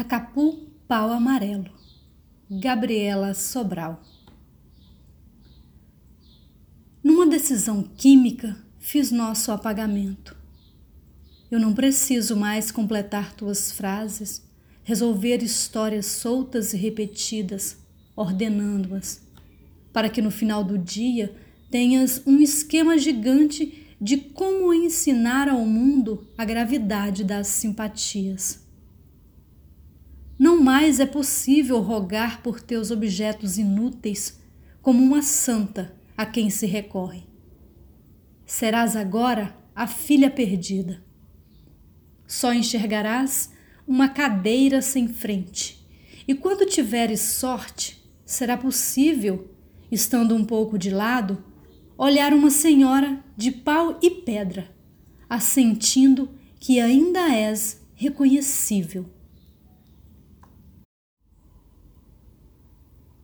Acapu Pau Amarelo, Gabriela Sobral. Numa decisão química, fiz nosso apagamento. Eu não preciso mais completar tuas frases, resolver histórias soltas e repetidas, ordenando-as, para que no final do dia tenhas um esquema gigante de como ensinar ao mundo a gravidade das simpatias. Mais é possível rogar por teus objetos inúteis como uma santa a quem se recorre. Serás agora a filha perdida. Só enxergarás uma cadeira sem frente, e quando tiveres sorte, será possível, estando um pouco de lado, olhar uma senhora de pau e pedra, assentindo que ainda és reconhecível.